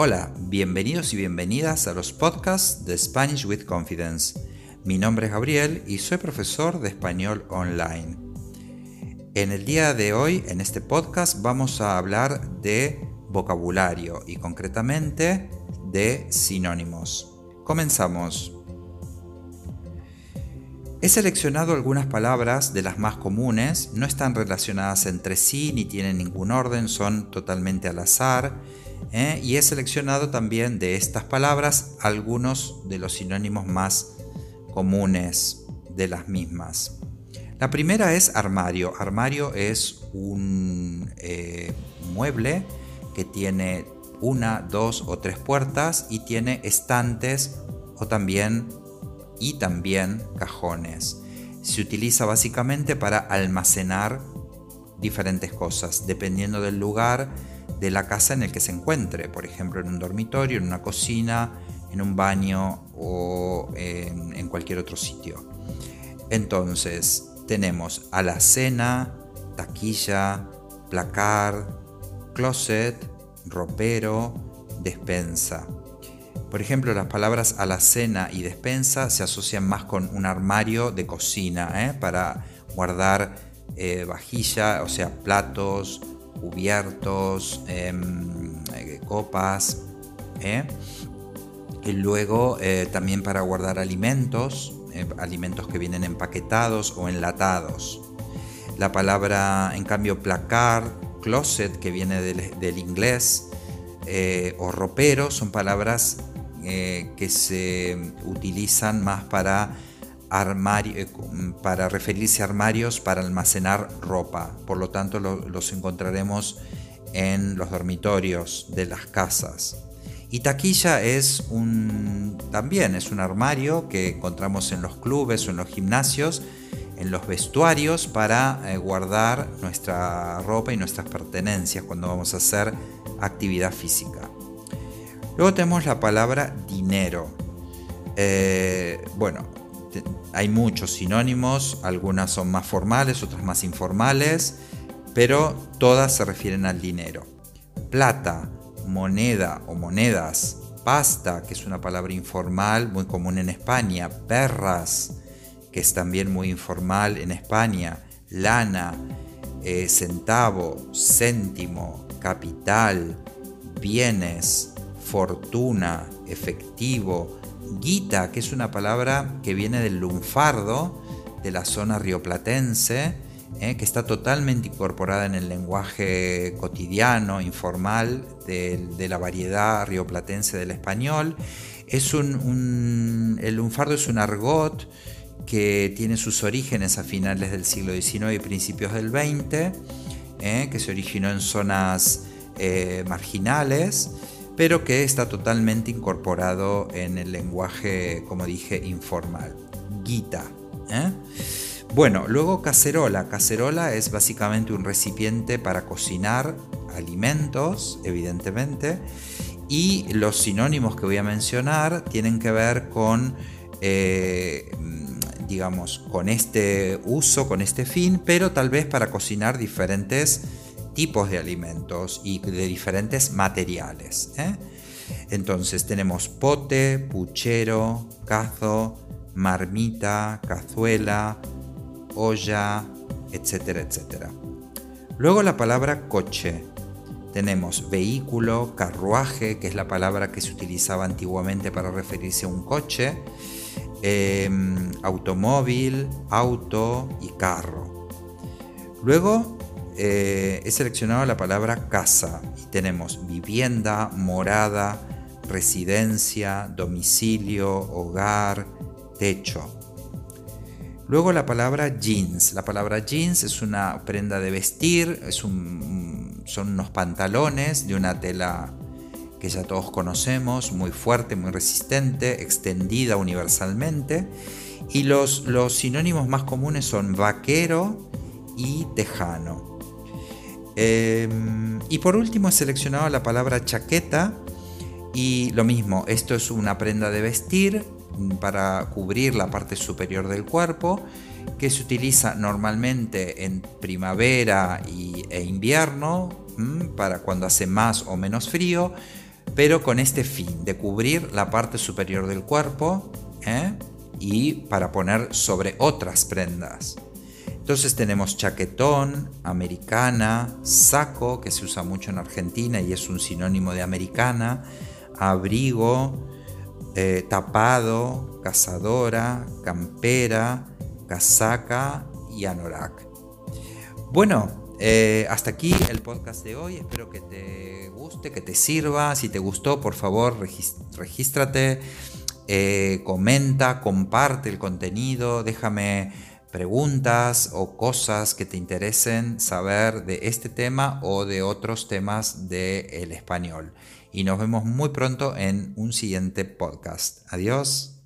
Hola, bienvenidos y bienvenidas a los podcasts de Spanish with Confidence. Mi nombre es Gabriel y soy profesor de español online. En el día de hoy, en este podcast, vamos a hablar de vocabulario y concretamente de sinónimos. Comenzamos. He seleccionado algunas palabras de las más comunes, no están relacionadas entre sí ni tienen ningún orden, son totalmente al azar ¿eh? y he seleccionado también de estas palabras algunos de los sinónimos más comunes de las mismas. La primera es armario. Armario es un eh, mueble que tiene una, dos o tres puertas y tiene estantes o también y también cajones. Se utiliza básicamente para almacenar diferentes cosas, dependiendo del lugar de la casa en el que se encuentre, por ejemplo en un dormitorio, en una cocina, en un baño o en, cualquier otro sitio. Entonces tenemos alacena, taquilla, placar, closet, ropero, despensa. Por ejemplo, las palabras alacena y despensa se asocian más con un armario de cocina ¿eh? para guardar eh, vajilla, o sea, platos, cubiertos, em, eh, copas. ¿eh? Y luego eh, también para guardar alimentos, alimentos que vienen empaquetados o enlatados. La palabra, en cambio, placar, closet, que viene del, inglés, o ropero, son palabras que se utilizan más para armario, eh, para referirse a armarios para almacenar ropa. Por lo tanto, los encontraremos en los dormitorios de las casas. Y taquilla es un también es un armario que encontramos en los clubes o en los gimnasios, en los vestuarios para eh, guardar nuestra ropa y nuestras pertenencias cuando vamos a hacer actividad física. Luego tenemos la palabra dinero. Eh, bueno, hay muchos sinónimos, algunas son más formales, otras más informales, pero todas se refieren al dinero. Plata, moneda o monedas, pasta, que es una palabra informal muy común en España, perras, que es también muy informal en España, lana, eh, centavo, céntimo, capital, bienes, fortuna, efectivo, Guita, que es una palabra que viene del lunfardo, de la zona rioplatense, eh, que está totalmente incorporada en el lenguaje cotidiano, informal, de, la variedad rioplatense del español. Es un, el lunfardo es un argot que tiene sus orígenes a finales del siglo XIX y principios del XX, eh, que se originó en zonas eh, marginales pero que está totalmente incorporado en el lenguaje, como dije, informal. Guita. ¿eh? Bueno, luego cacerola. Cacerola es básicamente un recipiente para cocinar alimentos, evidentemente, y los sinónimos que voy a mencionar tienen que ver con, eh, digamos, con este uso, con este fin, pero tal vez para cocinar diferentes tipos de alimentos y de diferentes materiales. ¿eh? Entonces tenemos pote, puchero, cazo, marmita, cazuela, olla, etcétera, etcétera. Luego la palabra coche. Tenemos vehículo, carruaje, que es la palabra que se utilizaba antiguamente para referirse a un coche, em, automóvil, auto y carro. Luego eh, he seleccionado la palabra casa y tenemos vivienda, morada, residencia, domicilio, hogar, techo. Luego la palabra jeans. La palabra jeans es una prenda de vestir, son unos pantalones de una tela que ya todos conocemos, muy fuerte, muy resistente, extendida universalmente. Y los, los sinónimos más comunes son vaquero y tejano. Em, y por último he seleccionado la palabra chaqueta y lo mismo, esto es una prenda de vestir para cubrir la parte superior del cuerpo que se utiliza normalmente en primavera y, e invierno para cuando hace más o menos frío, pero con este fin de cubrir la parte superior del cuerpo ¿eh? y para poner sobre otras prendas. Entonces tenemos chaquetón, americana, saco, que se usa mucho en Argentina y es un sinónimo de americana, abrigo, eh, tapado, cazadora, campera, casaca y anorak. Bueno, eh, hasta aquí el podcast de hoy. Espero que te guste, que te sirva. Si te gustó, por favor, regístrate, eh, comenta, comparte el contenido, déjame preguntas o cosas que te interesen saber de este tema o de otros temas del español. Y nos vemos muy pronto en un siguiente podcast. Adiós.